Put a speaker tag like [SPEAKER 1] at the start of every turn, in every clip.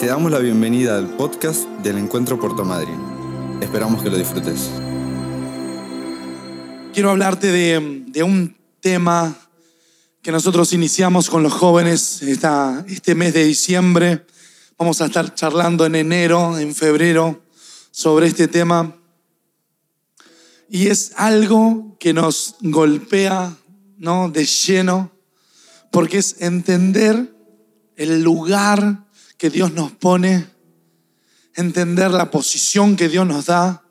[SPEAKER 1] Te damos la bienvenida al podcast del Encuentro Puerto Madryn. Esperamos que lo disfrutes.
[SPEAKER 2] Quiero hablarte de, de un tema que nosotros iniciamos con los jóvenes esta, este mes de diciembre. Vamos a estar charlando en enero, en febrero, sobre este tema. Y es algo que nos golpea ¿no? de lleno, porque es entender el lugar que Dios nos pone, entender la posición que Dios nos da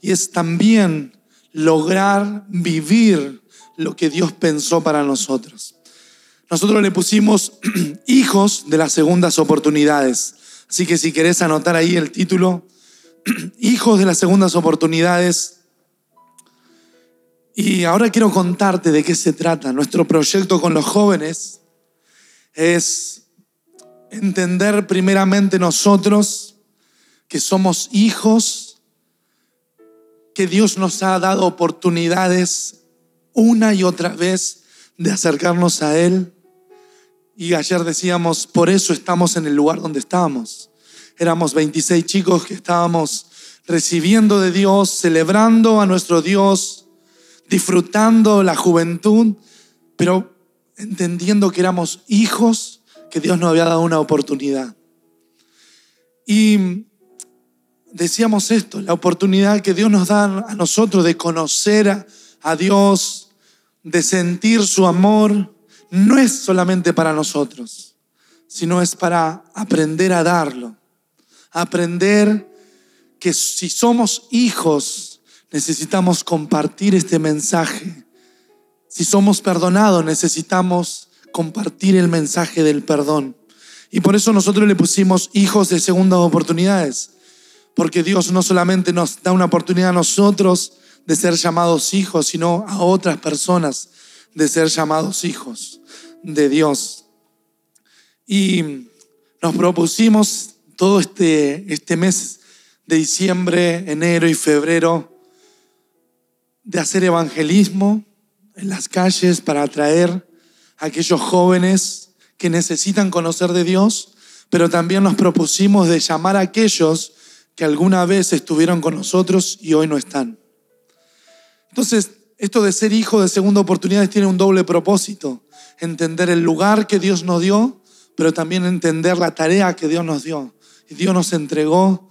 [SPEAKER 2] y es también lograr vivir lo que Dios pensó para nosotros. Nosotros le pusimos hijos de las segundas oportunidades. Así que si querés anotar ahí el título, hijos de las segundas oportunidades. Y ahora quiero contarte de qué se trata. Nuestro proyecto con los jóvenes es entender primeramente nosotros que somos hijos, que Dios nos ha dado oportunidades una y otra vez de acercarnos a Él. Y ayer decíamos, por eso estamos en el lugar donde estamos. Éramos 26 chicos que estábamos recibiendo de Dios, celebrando a nuestro Dios, disfrutando la juventud, pero entendiendo que éramos hijos que Dios nos había dado una oportunidad. Y decíamos esto, la oportunidad que Dios nos da a nosotros de conocer a, a Dios, de sentir su amor, no es solamente para nosotros, sino es para aprender a darlo. Aprender que si somos hijos, necesitamos compartir este mensaje. Si somos perdonados, necesitamos compartir el mensaje del perdón. Y por eso nosotros le pusimos hijos de segundas oportunidades. Porque Dios no solamente nos da una oportunidad a nosotros de ser llamados hijos, sino a otras personas de ser llamados hijos de Dios. Y nos propusimos todo este, este mes de diciembre, enero y febrero de hacer evangelismo en las calles para atraer aquellos jóvenes que necesitan conocer de Dios, pero también nos propusimos de llamar a aquellos que alguna vez estuvieron con nosotros y hoy no están. Entonces, esto de ser hijo de segunda oportunidad tiene un doble propósito. Entender el lugar que Dios nos dio, pero también entender la tarea que Dios nos dio. Y Dios nos entregó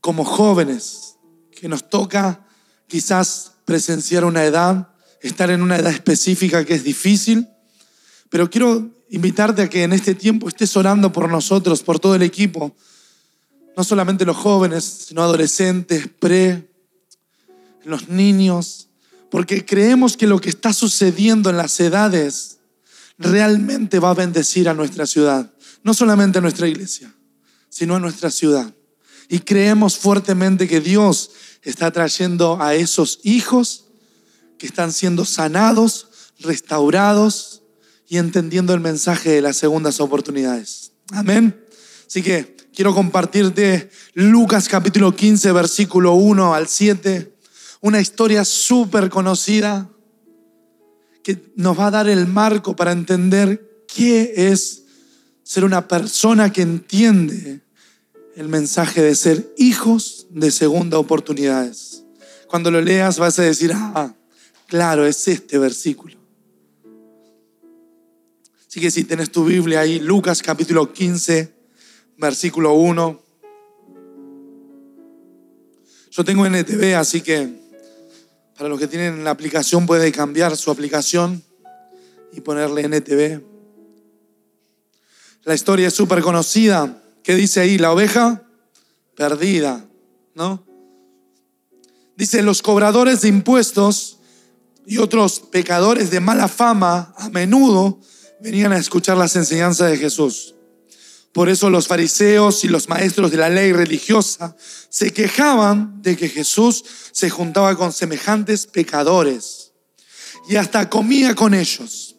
[SPEAKER 2] como jóvenes, que nos toca quizás presenciar una edad, estar en una edad específica que es difícil, pero quiero invitarte a que en este tiempo estés orando por nosotros, por todo el equipo, no solamente los jóvenes, sino adolescentes, pre, los niños, porque creemos que lo que está sucediendo en las edades realmente va a bendecir a nuestra ciudad, no solamente a nuestra iglesia, sino a nuestra ciudad. Y creemos fuertemente que Dios está trayendo a esos hijos que están siendo sanados, restaurados y entendiendo el mensaje de las segundas oportunidades. Amén. Así que quiero compartirte Lucas capítulo 15, versículo 1 al 7 una historia súper conocida que nos va a dar el marco para entender qué es ser una persona que entiende el mensaje de ser hijos de segunda oportunidades. Cuando lo leas vas a decir, ah, claro, es este versículo. Así que si tienes tu Biblia ahí, Lucas capítulo 15, versículo 1. Yo tengo NTV, así que para los que tienen la aplicación puede cambiar su aplicación y ponerle NTV. La historia es súper conocida. ¿Qué dice ahí? La oveja perdida, ¿no? Dice, los cobradores de impuestos y otros pecadores de mala fama a menudo venían a escuchar las enseñanzas de Jesús. Por eso los fariseos y los maestros de la ley religiosa se quejaban de que Jesús se juntaba con semejantes pecadores y hasta comía con ellos.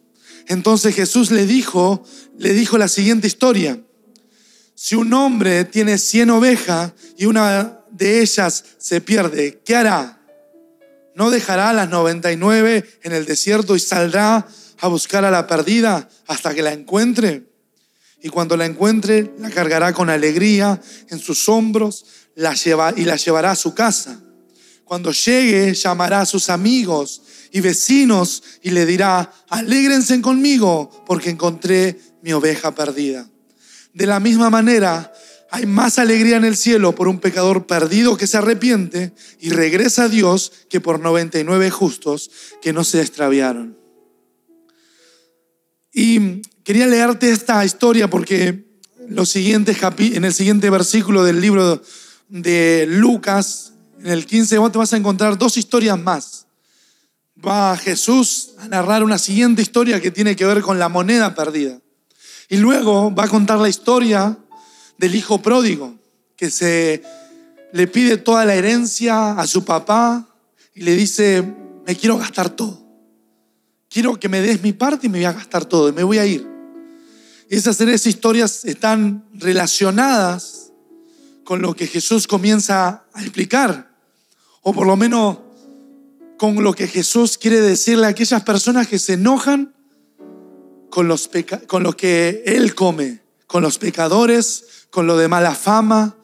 [SPEAKER 2] Entonces Jesús le dijo, le dijo la siguiente historia. Si un hombre tiene 100 ovejas y una de ellas se pierde, ¿qué hará? ¿No dejará las 99 en el desierto y saldrá a buscar a la perdida hasta que la encuentre? Y cuando la encuentre, la cargará con alegría en sus hombros la lleva, y la llevará a su casa. Cuando llegue, llamará a sus amigos y vecinos y le dirá, alégrense conmigo porque encontré mi oveja perdida. De la misma manera, hay más alegría en el cielo por un pecador perdido que se arrepiente y regresa a Dios que por 99 justos que no se extraviaron. Y quería leerte esta historia porque en el siguiente versículo del libro de Lucas, en el 15, vos te vas a encontrar dos historias más. Va Jesús a narrar una siguiente historia que tiene que ver con la moneda perdida. Y luego va a contar la historia del hijo pródigo, que se le pide toda la herencia a su papá y le dice, me quiero gastar todo. Quiero que me des mi parte y me voy a gastar todo y me voy a ir. Esas tres historias están relacionadas con lo que Jesús comienza a explicar, o por lo menos con lo que Jesús quiere decirle a aquellas personas que se enojan con, los con lo que Él come, con los pecadores, con lo de mala fama.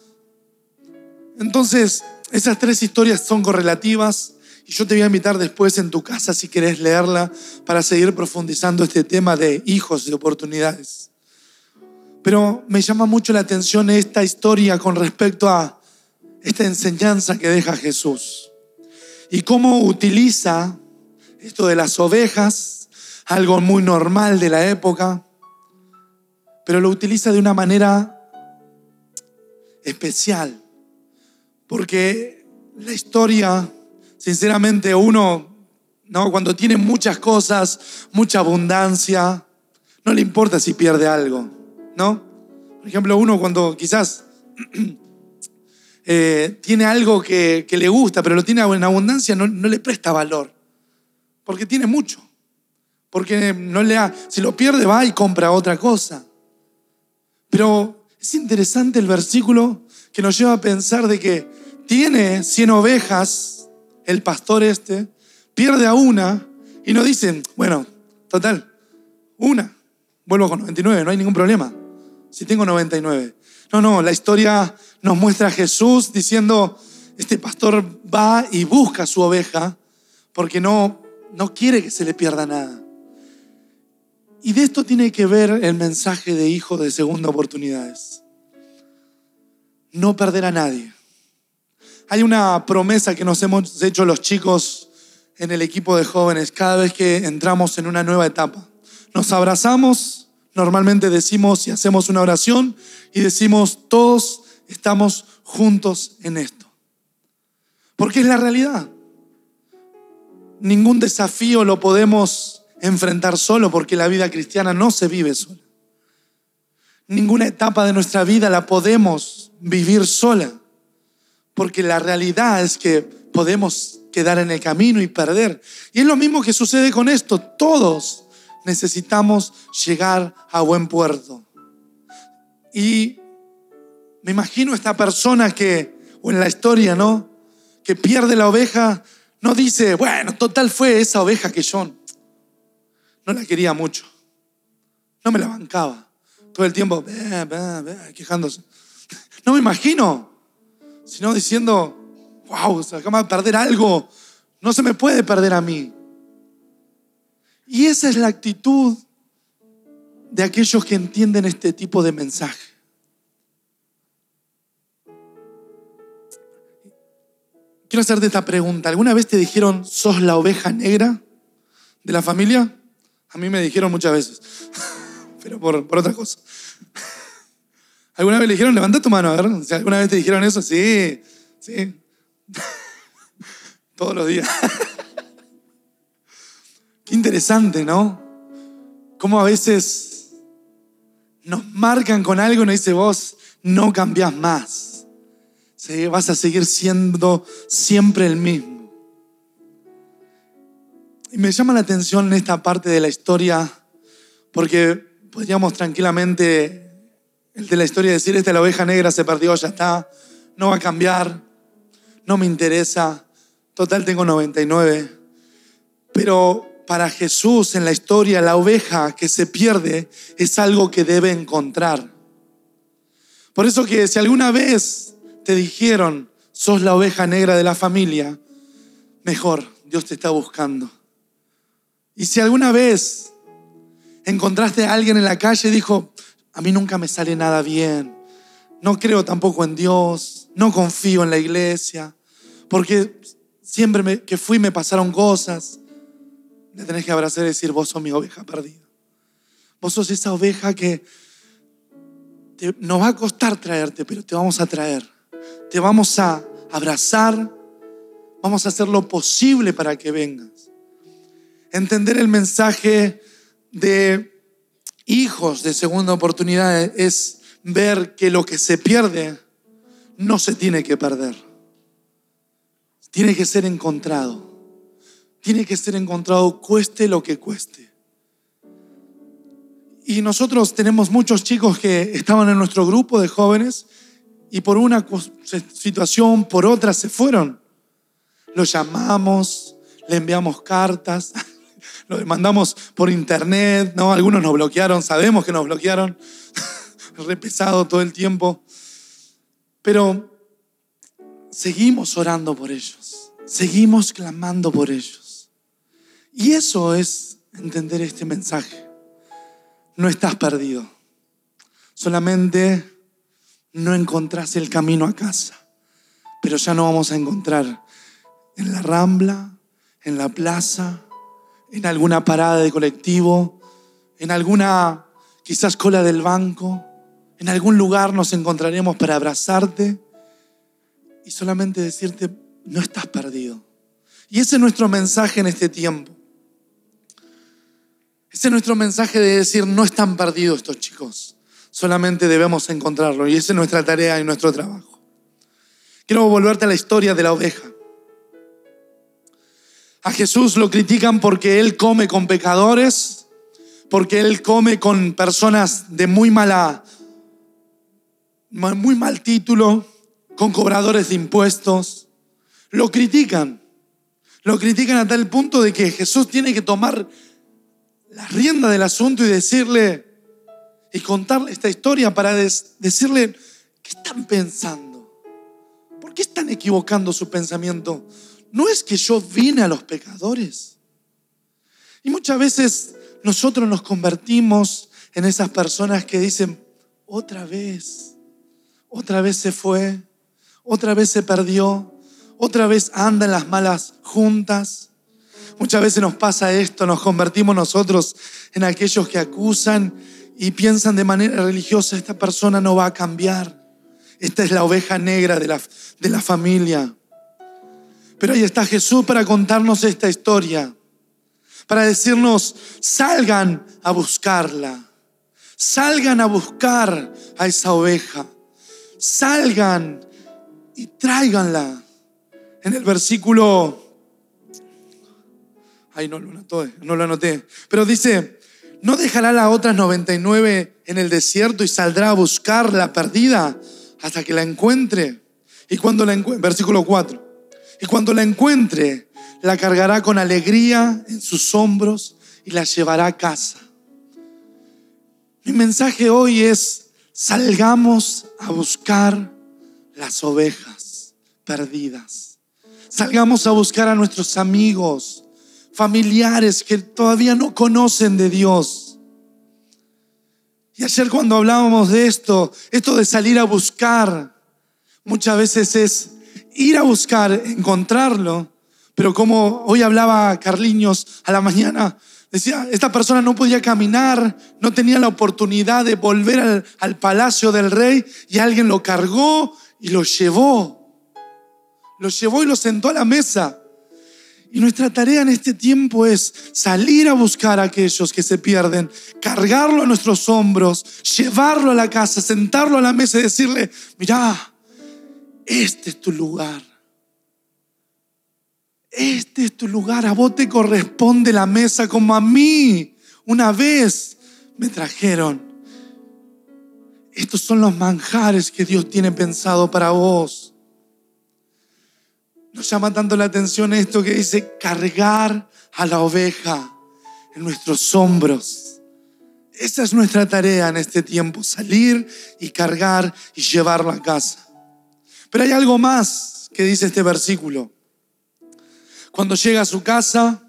[SPEAKER 2] Entonces, esas tres historias son correlativas yo te voy a invitar después en tu casa, si querés leerla, para seguir profundizando este tema de hijos y oportunidades. Pero me llama mucho la atención esta historia con respecto a esta enseñanza que deja Jesús y cómo utiliza esto de las ovejas, algo muy normal de la época, pero lo utiliza de una manera especial, porque la historia Sinceramente, uno, ¿no? cuando tiene muchas cosas, mucha abundancia, no le importa si pierde algo, ¿no? Por ejemplo, uno cuando quizás eh, tiene algo que, le gusta, pero lo tiene en abundancia, no, le presta valor, porque tiene mucho. Porque no le si lo pierde va y compra otra cosa. Pero es interesante el versículo que nos lleva a pensar de que tiene 100 ovejas el pastor este pierde a una y no dicen, bueno, total, una, vuelvo con 99, no hay ningún problema. Si tengo 99. No, no, la historia nos muestra a Jesús diciendo, este pastor va y busca a su oveja porque no, no quiere que se le pierda nada. Y de esto tiene que ver el mensaje de hijo de segunda oportunidades. No perder a nadie. Hay una promesa que nos hemos hecho los chicos en el equipo de jóvenes cada vez que entramos en una nueva etapa. Nos abrazamos, normalmente decimos y hacemos una oración y decimos, todos estamos juntos en esto. Porque es la realidad. Ningún desafío lo podemos enfrentar solo porque la vida cristiana no se vive sola. Ninguna etapa de nuestra vida la podemos vivir sola porque la realidad es que podemos quedar en el camino y perder. Y es lo mismo que sucede con esto. Todos necesitamos llegar a buen puerto. Y me imagino esta persona que, o en la historia, ¿no? Que pierde la oveja, no dice, bueno, total fue esa oveja que yo no la quería mucho. No me la bancaba. Todo el tiempo, quejándose. No me imagino sino diciendo, wow, se acaba de perder algo, no se me puede perder a mí. Y esa es la actitud de aquellos que entienden este tipo de mensaje. Quiero hacerte esta pregunta. ¿Alguna vez te dijeron, sos la oveja negra de la familia? A mí me dijeron muchas veces, pero por, por otra cosa. ¿Alguna vez le dijeron, levanta tu mano, a ver? Si ¿Alguna vez te dijeron eso? Sí, sí. Todos los días. Qué interesante, ¿no? Cómo a veces nos marcan con algo y nos dice, vos no cambias más. Vas a seguir siendo siempre el mismo. Y me llama la atención en esta parte de la historia porque podríamos tranquilamente el de la historia decir, esta la oveja negra se perdió, ya está, no va a cambiar, no me interesa, total tengo 99. Pero para Jesús en la historia, la oveja que se pierde es algo que debe encontrar. Por eso que si alguna vez te dijeron, sos la oveja negra de la familia, mejor, Dios te está buscando. Y si alguna vez encontraste a alguien en la calle y dijo, a mí nunca me sale nada bien, no creo tampoco en Dios, no confío en la iglesia, porque siempre que fui me pasaron cosas, le tenés que abrazar y decir, vos sos mi oveja perdida. Vos sos esa oveja que nos va a costar traerte, pero te vamos a traer. Te vamos a abrazar, vamos a hacer lo posible para que vengas. Entender el mensaje de hijos de segunda oportunidad es ver que lo que se pierde no se tiene que perder. Tiene que ser encontrado. Tiene que ser encontrado cueste lo que cueste. Y nosotros tenemos muchos chicos que estaban en nuestro grupo de jóvenes y por una situación, por otra, se fueron. Los llamamos, le enviamos cartas, lo mandamos por internet, ¿no? Algunos nos bloquearon, sabemos que nos bloquearon, repesado todo el tiempo. Pero seguimos orando por ellos, seguimos clamando por ellos. Y eso es entender este mensaje. No estás perdido, solamente no encontrás el camino a casa, pero ya no vamos a encontrar en la rambla, en la plaza, en alguna parada de colectivo, en alguna quizás cola del banco, en algún lugar nos encontraremos para abrazarte y solamente decirte, no estás perdido. Y ese es nuestro mensaje en este tiempo. Ese es nuestro mensaje de decir, no están perdidos estos chicos, solamente debemos encontrarlo. Y esa es nuestra tarea y nuestro trabajo. Quiero volverte a la historia de la oveja. A Jesús lo critican porque Él come con pecadores, porque Él come con personas de muy mala, muy mal título, con cobradores de impuestos. Lo critican. Lo critican a tal punto de que Jesús tiene que tomar la rienda del asunto y decirle y contarle esta historia para decirle, ¿qué están pensando? ¿Por qué están equivocando su pensamiento? No es que yo vine a los pecadores. Y muchas veces nosotros nos convertimos en esas personas que dicen, otra vez, otra vez se fue, otra vez se perdió, otra vez anda en las malas juntas. Muchas veces nos pasa esto, nos convertimos nosotros en aquellos que acusan y piensan de manera religiosa, esta persona no va a cambiar. Esta es la oveja negra de la, de la familia. Pero ahí está Jesús para contarnos esta historia, para decirnos, salgan a buscarla, salgan a buscar a esa oveja, salgan y tráiganla. En el versículo, ay, no lo anoté, no lo anoté, pero dice, ¿no dejará las otras 99 en el desierto y saldrá a buscar la perdida hasta que la encuentre? Y cuando la encuentre, versículo 4. Y cuando la encuentre, la cargará con alegría en sus hombros y la llevará a casa. Mi mensaje hoy es, salgamos a buscar las ovejas perdidas. Salgamos a buscar a nuestros amigos, familiares que todavía no conocen de Dios. Y ayer cuando hablábamos de esto, esto de salir a buscar, muchas veces es ir a buscar, encontrarlo. Pero como hoy hablaba Carliños a la mañana, decía, esta persona no podía caminar, no tenía la oportunidad de volver al, al palacio del rey y alguien lo cargó y lo llevó. Lo llevó y lo sentó a la mesa. Y nuestra tarea en este tiempo es salir a buscar a aquellos que se pierden, cargarlo a nuestros hombros, llevarlo a la casa, sentarlo a la mesa y decirle, mirá, este es tu lugar. Este es tu lugar. A vos te corresponde la mesa como a mí. Una vez me trajeron. Estos son los manjares que Dios tiene pensado para vos. Nos llama tanto la atención esto que dice cargar a la oveja. en nuestros hombros. Esa es nuestra tarea en este tiempo, salir y cargar y llevarlo a casa. Pero hay algo más que dice este versículo. Cuando llega a su casa,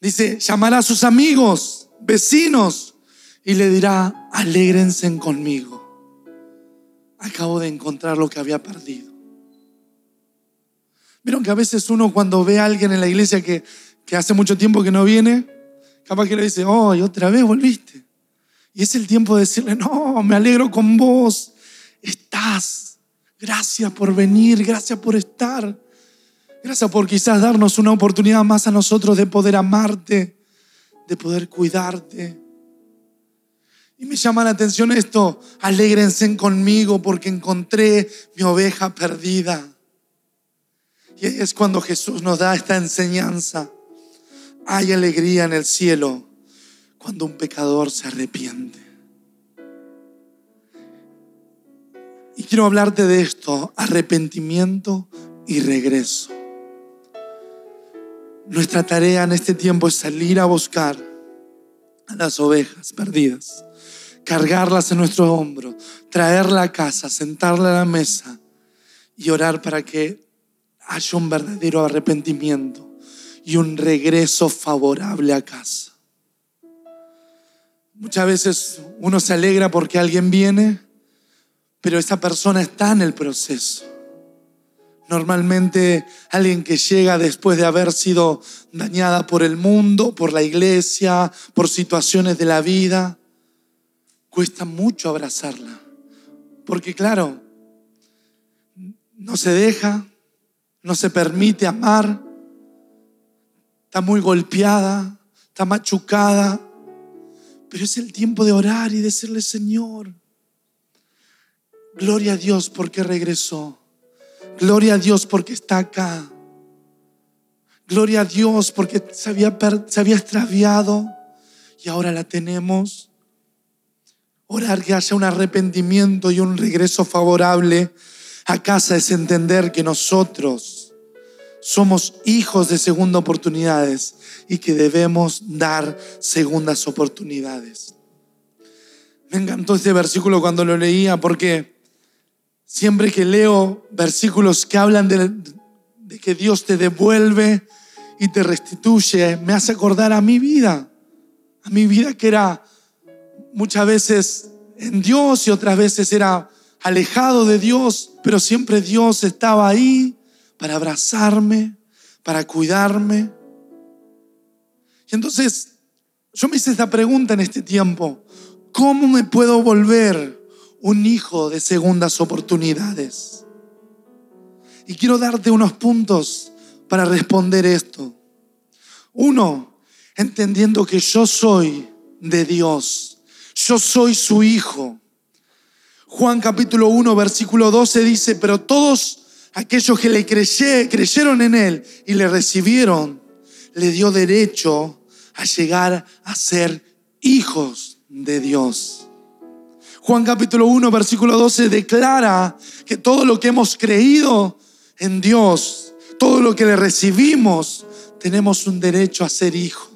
[SPEAKER 2] dice, llamará a sus amigos, vecinos, y le dirá, alégrense conmigo. Acabo de encontrar lo que había perdido. Vieron que a veces uno cuando ve a alguien en la iglesia que, que hace mucho tiempo que no viene, capaz que le dice, oh, y otra vez volviste. Y es el tiempo de decirle, no, me alegro con vos, estás. Gracias por venir, gracias por estar. Gracias por quizás darnos una oportunidad más a nosotros de poder amarte, de poder cuidarte. Y me llama la atención esto, alégrense conmigo porque encontré mi oveja perdida. Y es cuando Jesús nos da esta enseñanza. Hay alegría en el cielo cuando un pecador se arrepiente. Y quiero hablarte de esto, arrepentimiento y regreso. Nuestra tarea en este tiempo es salir a buscar a las ovejas perdidas, cargarlas en nuestro hombro, traerla a casa, sentarla a la mesa y orar para que haya un verdadero arrepentimiento y un regreso favorable a casa. Muchas veces uno se alegra porque alguien viene, pero esa persona está en el proceso. Normalmente alguien que llega después de haber sido dañada por el mundo, por la iglesia, por situaciones de la vida, cuesta mucho abrazarla. Porque claro, no se deja, no se permite amar, está muy golpeada, está machucada, pero es el tiempo de orar y decirle, Señor, gloria a Dios porque regresó. Gloria a Dios porque está acá. Gloria a Dios porque se había, se había extraviado y ahora la tenemos. Orar que haya un arrepentimiento y un regreso favorable a casa es entender que nosotros somos hijos de segunda oportunidades y que debemos dar segundas oportunidades. Me encantó este versículo cuando lo leía porque Siempre que leo versículos que hablan de, que Dios te devuelve y te restituye, me hace acordar a mi vida, a mi vida que era muchas veces en Dios y otras veces era alejado de Dios, pero siempre Dios estaba ahí para abrazarme, para cuidarme. Y entonces yo me hice esta pregunta en este tiempo, ¿cómo me puedo volver un hijo de segundas oportunidades. Y quiero darte unos puntos para responder esto. Uno, entendiendo que yo soy de Dios. Yo soy su hijo. Juan capítulo 1, versículo 12 dice, pero todos aquellos que le creyeron en él y le recibieron, le dio derecho a llegar a ser hijos de Dios. Juan capítulo 1, versículo 12 declara que todo lo que hemos creído en Dios, todo lo que le recibimos, tenemos un derecho a ser hijo.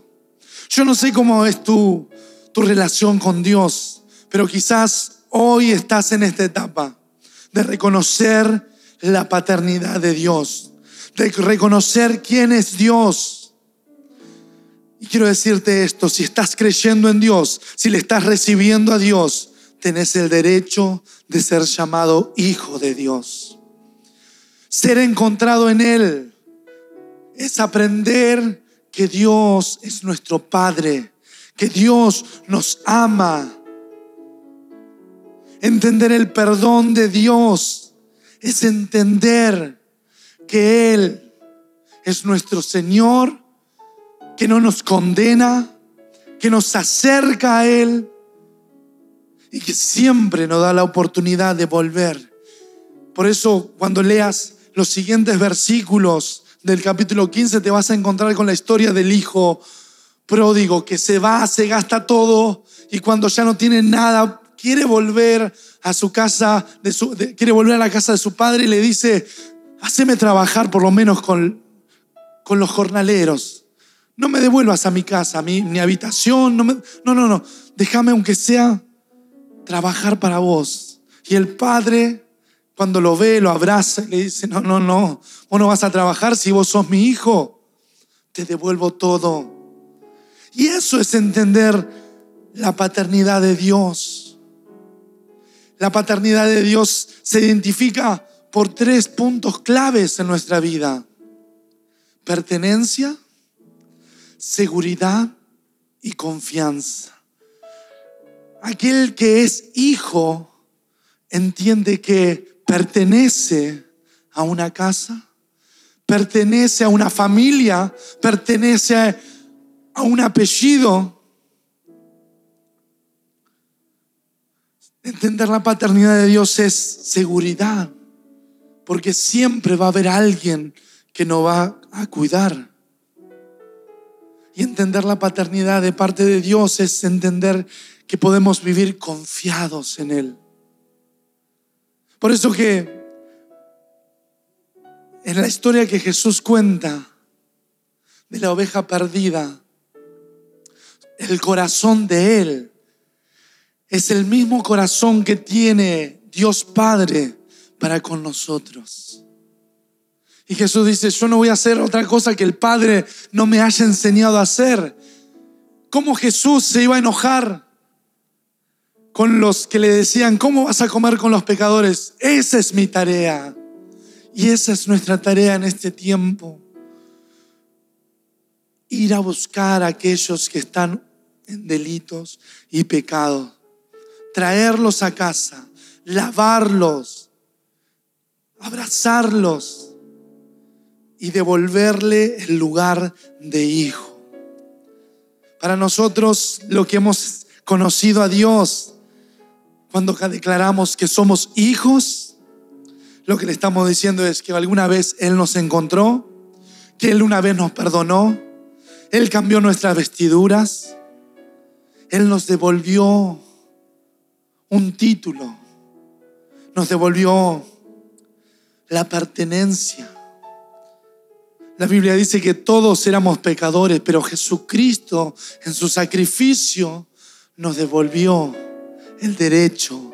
[SPEAKER 2] Yo no sé cómo es tu, tu relación con Dios, pero quizás hoy estás en esta etapa de reconocer la paternidad de Dios, de reconocer quién es Dios. Y quiero decirte esto, si estás creyendo en Dios, si le estás recibiendo a Dios, tenés el derecho de ser llamado hijo de Dios. Ser encontrado en Él es aprender que Dios es nuestro Padre, que Dios nos ama. Entender el perdón de Dios es entender que Él es nuestro Señor, que no nos condena, que nos acerca a Él y que siempre nos da la oportunidad de volver. Por eso cuando leas los siguientes versículos del capítulo 15 te vas a encontrar con la historia del hijo pródigo que se va, se gasta todo y cuando ya no tiene nada quiere volver a su casa, de su, quiere volver a la casa de su padre y le dice, haceme trabajar por lo menos con, con los jornaleros. no me devuelvas a mi casa, a mi, mi habitación. No, no, no, no. Déjame aunque sea trabajar para vos. Y el padre, cuando lo ve, lo abraza y le dice, no, no, no, vos no vas a trabajar si vos sos mi hijo. Te devuelvo todo. Y eso es entender la paternidad de Dios. La paternidad de Dios se identifica por tres puntos claves en nuestra vida. Pertenencia, seguridad y confianza. Aquel que es hijo entiende que pertenece a una casa, pertenece a una familia, pertenece a un apellido. Entender la paternidad de Dios es seguridad, porque siempre va a haber alguien que nos va a cuidar. Y entender la paternidad de parte de Dios es entender que podemos vivir confiados en Él. Por eso que en la historia que Jesús cuenta de la oveja perdida, el corazón de Él es el mismo corazón que tiene Dios Padre para con nosotros. Y Jesús dice, yo no voy a hacer otra cosa que el Padre no me haya enseñado a hacer. ¿Cómo Jesús se iba a enojar con los que le decían, ¿cómo vas a comer con los pecadores? Esa es mi tarea. Y esa es nuestra tarea en este tiempo. Ir a buscar a aquellos que están en delitos y pecados. Traerlos a casa, lavarlos, abrazarlos y devolverle el lugar de hijo. Para nosotros, lo que hemos conocido a Dios, cuando declaramos que somos hijos, lo que le estamos diciendo es que alguna vez Él nos encontró, que Él una vez nos perdonó, Él cambió nuestras vestiduras, Él nos devolvió un título, nos devolvió la pertenencia. La Biblia dice que todos éramos pecadores, pero Jesucristo en su sacrificio nos devolvió el derecho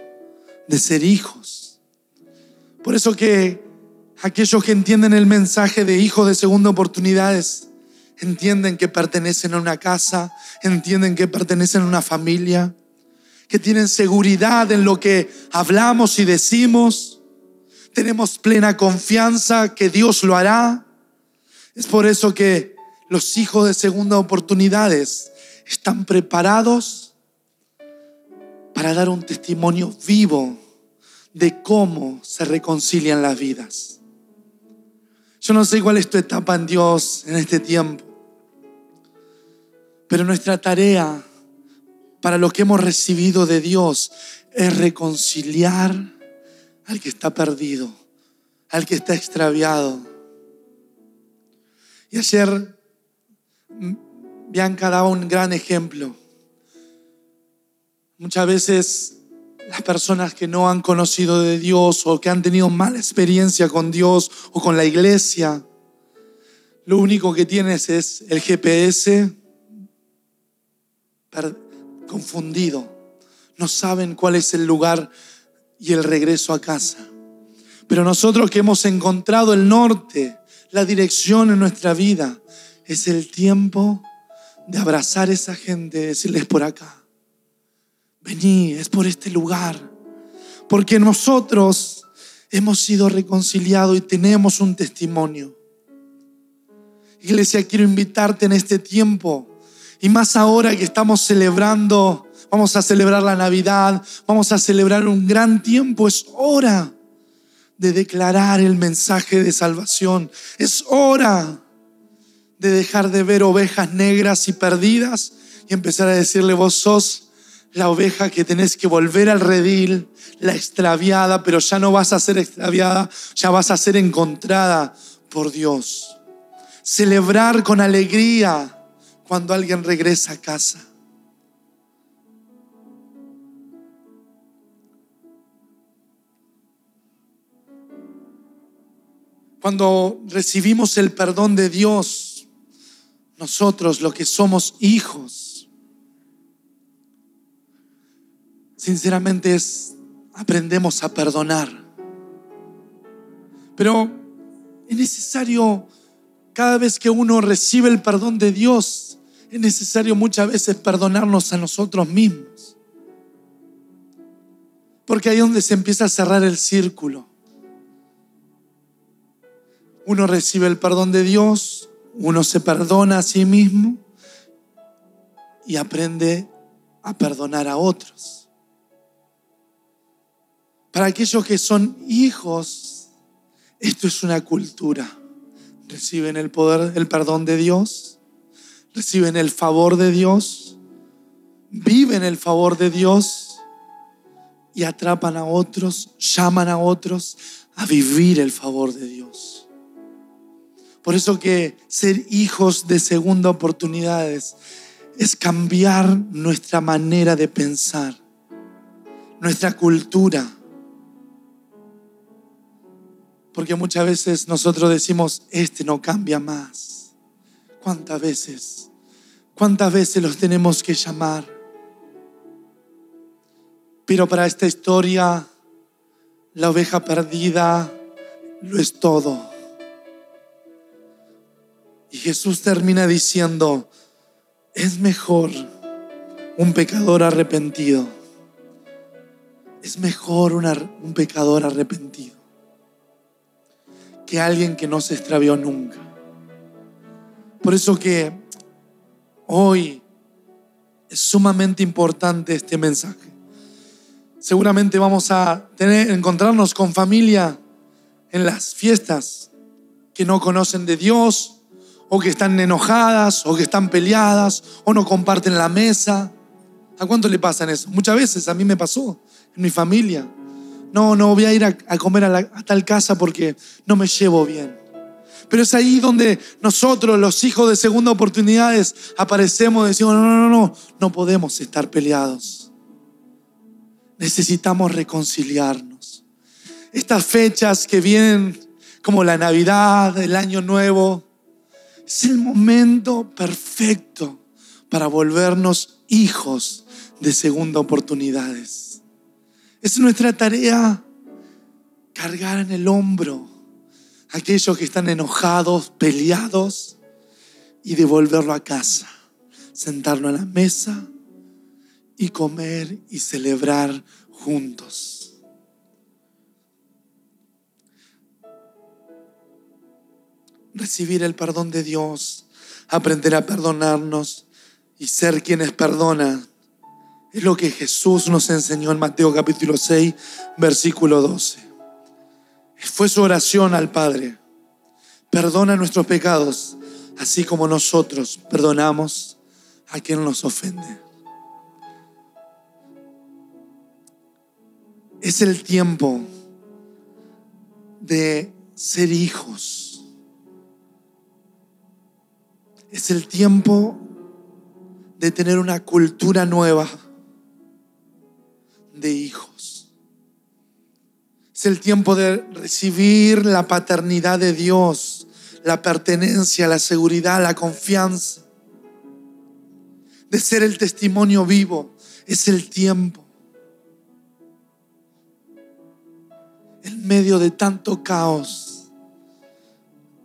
[SPEAKER 2] de ser hijos. Por eso que aquellos que entienden el mensaje de hijo de segunda oportunidades, entienden que pertenecen a una casa, entienden que pertenecen a una familia, que tienen seguridad en lo que hablamos y decimos, tenemos plena confianza que Dios lo hará. Es por eso que los hijos de segunda oportunidades están preparados para dar un testimonio vivo de cómo se reconcilian las vidas. Yo no sé cuál es tu etapa en Dios en este tiempo, pero nuestra tarea para lo que hemos recibido de Dios es reconciliar al que está perdido, al que está extraviado. Y ayer Bianca daba un gran ejemplo Muchas veces las personas que no han conocido de Dios o que han tenido mala experiencia con Dios o con la iglesia, lo único que tienes es el GPS confundido. No saben cuál es el lugar y el regreso a casa. Pero nosotros que hemos encontrado el norte, la dirección en nuestra vida, es el tiempo de abrazar a esa gente, decirles por acá vení, es por este lugar. Porque nosotros hemos sido reconciliados y tenemos un testimonio. Iglesia, quiero invitarte en este tiempo y más ahora que estamos celebrando, vamos a celebrar la Navidad, vamos a celebrar un gran tiempo, es hora de declarar el mensaje de salvación. Es hora de dejar de ver ovejas negras y perdidas y empezar a decirle, vos sos la oveja que tenés que volver al redil, la extraviada, pero ya no vas a ser extraviada, ya vas a ser encontrada por Dios. Celebrar con alegría cuando alguien regresa a casa. Cuando recibimos el perdón de Dios, nosotros, los que somos hijos, sinceramente es, aprendemos a perdonar. Pero es necesario, cada vez que uno recibe el perdón de Dios, es necesario muchas veces perdonarnos a nosotros mismos. Porque ahí es donde se empieza a cerrar el círculo. Uno recibe el perdón de Dios, uno se perdona a sí mismo y aprende a perdonar a otros. Para aquellos que son hijos, esto es una cultura. Reciben el poder, el perdón de Dios, reciben el favor de Dios, viven el favor de Dios y atrapan a otros, llaman a otros a vivir el favor de Dios. Por eso que ser hijos de segunda oportunidades es cambiar nuestra manera de pensar, nuestra cultura. Porque muchas veces nosotros decimos, este no cambia más. ¿Cuántas veces? ¿Cuántas veces los tenemos que llamar? Pero para esta historia, la oveja perdida lo es todo. Y Jesús termina diciendo, es mejor un pecador arrepentido. Es mejor un pecador arrepentido que alguien que no se extravió nunca. Por eso que hoy es sumamente importante este mensaje. Seguramente vamos a tener, encontrarnos con familia en las fiestas que no conocen de Dios, o que están enojadas, o que están peleadas, o no comparten la mesa. ¿A cuánto le pasan eso? Muchas veces a mí me pasó en mi familia. No, no voy a ir a, comer a, tal casa porque no me llevo bien. Pero es ahí donde nosotros, los hijos de segunda oportunidades, aparecemos y decimos, no, no, no, no, no podemos estar peleados. Necesitamos reconciliarnos. Estas fechas que vienen como la Navidad, el Año Nuevo, es el momento perfecto para volvernos hijos de segunda oportunidades. Es nuestra tarea cargar en el hombro a aquellos que están enojados, peleados, y devolverlo a casa, sentarlo a la mesa y comer y celebrar juntos. recibir el perdón de Dios, aprender a perdonarnos y ser quienes perdonan. Es lo que Jesús nos enseñó en Mateo capítulo 6, versículo 12. Fue su oración al Padre. Perdona nuestros pecados, así como nosotros perdonamos a quien nos ofende. Es el tiempo de ser hijos Es el tiempo de tener una cultura nueva de hijos. Es el tiempo de recibir la paternidad de Dios, la pertenencia, la seguridad, la confianza, de ser el testimonio vivo. Es el tiempo. En medio de tanto caos,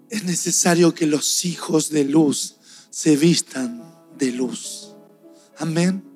[SPEAKER 2] es necesario que los hijos de luz se vistan de luz. Amén.